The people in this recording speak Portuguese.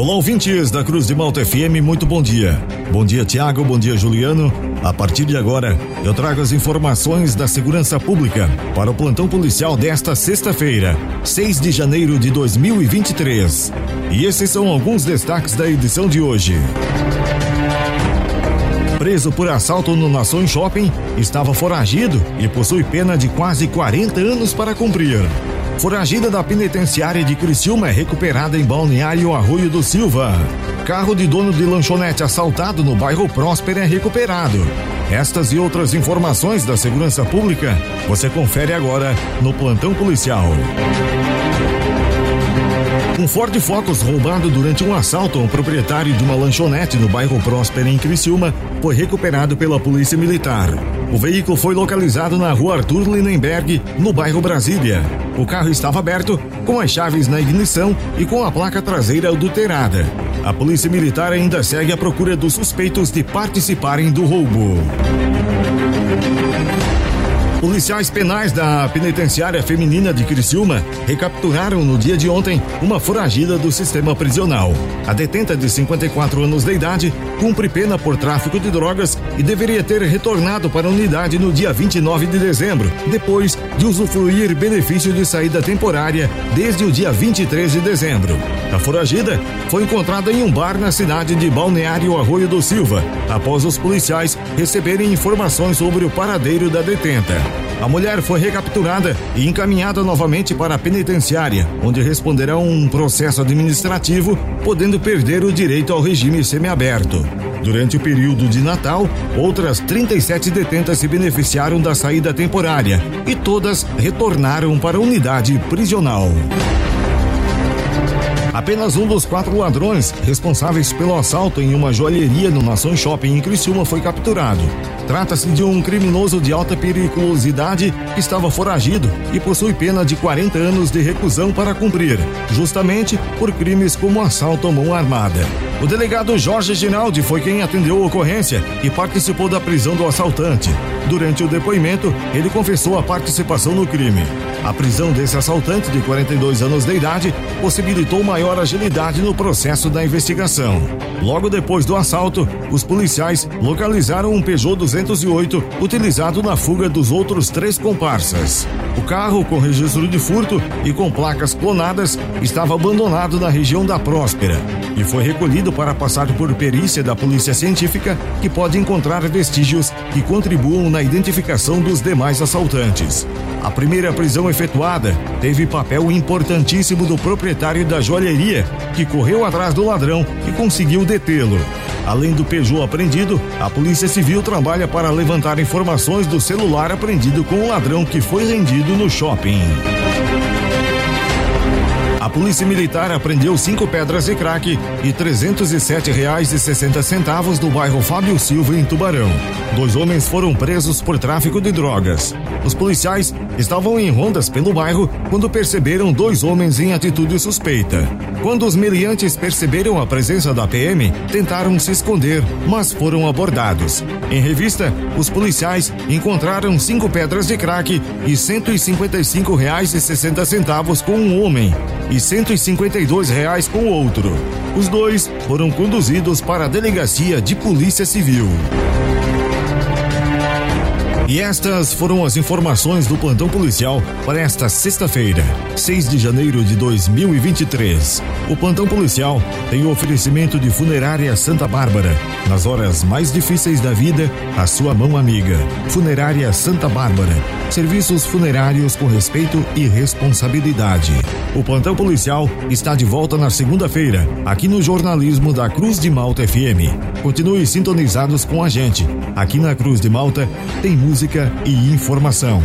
Olá, ouvintes da Cruz de Malta FM, muito bom dia. Bom dia, Tiago, bom dia, Juliano. A partir de agora, eu trago as informações da segurança pública para o plantão policial desta sexta-feira, 6 de janeiro de 2023. E esses são alguns destaques da edição de hoje. Preso por assalto no Nação Shopping, estava foragido e possui pena de quase 40 anos para cumprir. Foragida da penitenciária de Criciúma é recuperada em Balneário Arroio do Silva. Carro de dono de lanchonete assaltado no bairro Próspera é recuperado. Estas e outras informações da segurança pública você confere agora no Plantão Policial. Um Ford Focus roubado durante um assalto ao proprietário de uma lanchonete no bairro Próspera, em Criciúma, foi recuperado pela Polícia Militar. O veículo foi localizado na rua Arthur Lindenberg, no bairro Brasília. O carro estava aberto, com as chaves na ignição e com a placa traseira adulterada. A Polícia Militar ainda segue à procura dos suspeitos de participarem do roubo. Policiais penais da penitenciária feminina de Criciúma recapturaram no dia de ontem uma foragida do sistema prisional. A detenta de 54 anos de idade cumpre pena por tráfico de drogas e deveria ter retornado para a unidade no dia 29 de dezembro, depois de usufruir benefício de saída temporária desde o dia 23 de dezembro. A foragida foi encontrada em um bar na cidade de Balneário Arroio do Silva, após os policiais receberem informações sobre o paradeiro da detenta. A mulher foi recapturada e encaminhada novamente para a penitenciária, onde responderá um processo administrativo, podendo perder o direito ao regime semiaberto. Durante o período de Natal, outras 37 detentas se beneficiaram da saída temporária e todas retornaram para a unidade prisional. Apenas um dos quatro ladrões responsáveis pelo assalto em uma joalheria no Nação Shopping em Criciúma foi capturado. Trata-se de um criminoso de alta periculosidade que estava foragido e possui pena de 40 anos de reclusão para cumprir, justamente por crimes como assalto à mão armada. O delegado Jorge Ginaldi foi quem atendeu a ocorrência e participou da prisão do assaltante. Durante o depoimento, ele confessou a participação no crime. A prisão desse assaltante de 42 anos de idade possibilitou maior agilidade no processo da investigação. Logo depois do assalto, os policiais localizaram um Peugeot 208 utilizado na fuga dos outros três comparsas. O carro, com registro de furto e com placas clonadas, estava abandonado na região da Próspera e foi recolhido para passar por perícia da Polícia Científica, que pode encontrar vestígios que contribuam na identificação dos demais assaltantes. A primeira prisão efetuada teve papel importantíssimo do proprietário da joalheria, que correu atrás do ladrão e conseguiu detê-lo. Além do Peugeot apreendido, a Polícia Civil trabalha para levantar informações do celular apreendido com o ladrão que foi rendido no shopping. A Polícia Militar apreendeu cinco pedras de crack e trezentos e sete reais e sessenta centavos do bairro Fábio Silva, em Tubarão. Dois homens foram presos por tráfico de drogas. Os policiais estavam em rondas pelo bairro quando perceberam dois homens em atitude suspeita. Quando os meliantes perceberam a presença da PM, tentaram se esconder, mas foram abordados. Em revista, os policiais encontraram cinco pedras de crack e cento e cinquenta e cinco reais e sessenta centavos com um homem e 152 reais com o outro. Os dois foram conduzidos para a delegacia de Polícia Civil. E estas foram as informações do plantão policial para esta sexta-feira, 6 de janeiro de 2023. O plantão policial tem o oferecimento de Funerária Santa Bárbara. Nas horas mais difíceis da vida, a sua mão amiga. Funerária Santa Bárbara. Serviços funerários com respeito e responsabilidade. O plantão policial está de volta na segunda-feira, aqui no jornalismo da Cruz de Malta FM. Continue sintonizados com a gente. Aqui na Cruz de Malta tem música e informação.